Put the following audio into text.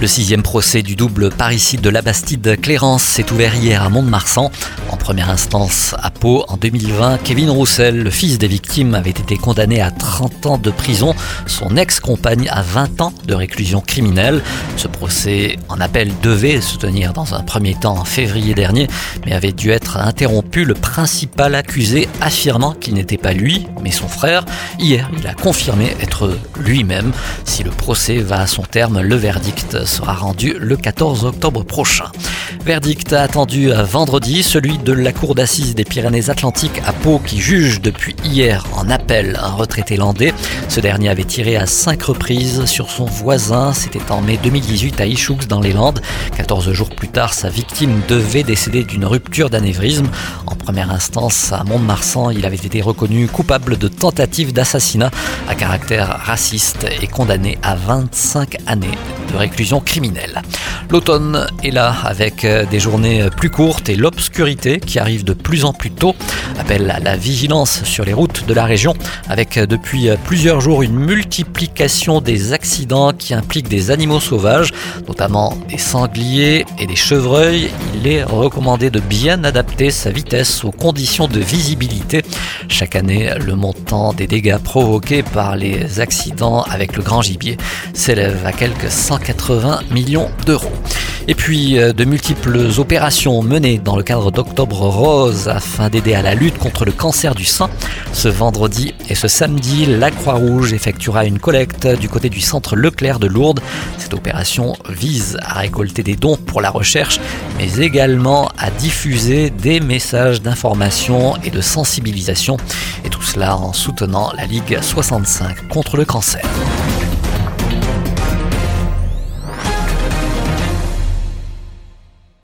Le sixième procès du double parricide de la Bastide Clérance s'est ouvert hier à Mont-de-Marsan. En première instance à Pau en 2020, Kevin Roussel, le fils des victimes, avait été condamné à 30 ans de prison, son ex-compagne à 20 ans de réclusion criminelle. Ce procès en appel devait se tenir dans un premier temps en février dernier, mais avait dû être interrompu, le principal accusé affirmant qu'il n'était pas lui, mais son frère. Hier, il a confirmé être lui-même. Si le procès va à son terme, le verdict sera rendu le 14 octobre prochain. Verdict attendu vendredi, celui de la Cour d'assises des Pyrénées-Atlantiques à Pau qui juge depuis hier en appel un retraité landais. Ce dernier avait tiré à cinq reprises sur son voisin. C'était en mai 2018 à Ichoux dans les Landes. 14 jours plus tard, sa victime devait décéder d'une rupture d'anévrisme. En première instance, à Mont-de-Marsan, il avait été reconnu coupable de tentative d'assassinat à caractère raciste et condamné à 25 années de réclusion criminelle. L'automne est là avec euh, des journées plus courtes et l'obscurité qui arrive de plus en plus tôt. Appelle à la vigilance sur les routes de la région avec euh, depuis euh, plusieurs jours une multiplication des accidents qui impliquent des animaux sauvages, notamment des sangliers et des chevreuils. Il est recommandé de bien adapter sa vitesse aux conditions de visibilité. Chaque année, le montant des dégâts provoqués par les accidents avec le grand gibier s'élève à quelques 180 millions d'euros. Et puis euh, de multiples opérations menées dans le cadre d'Octobre Rose afin d'aider à la lutte contre le cancer du sein. Ce vendredi et ce samedi, la Croix-Rouge effectuera une collecte du côté du centre Leclerc de Lourdes. Cette opération vise à récolter des dons pour la recherche, mais également à diffuser des messages d'information et de sensibilisation. Et tout cela en soutenant la Ligue 65 contre le cancer.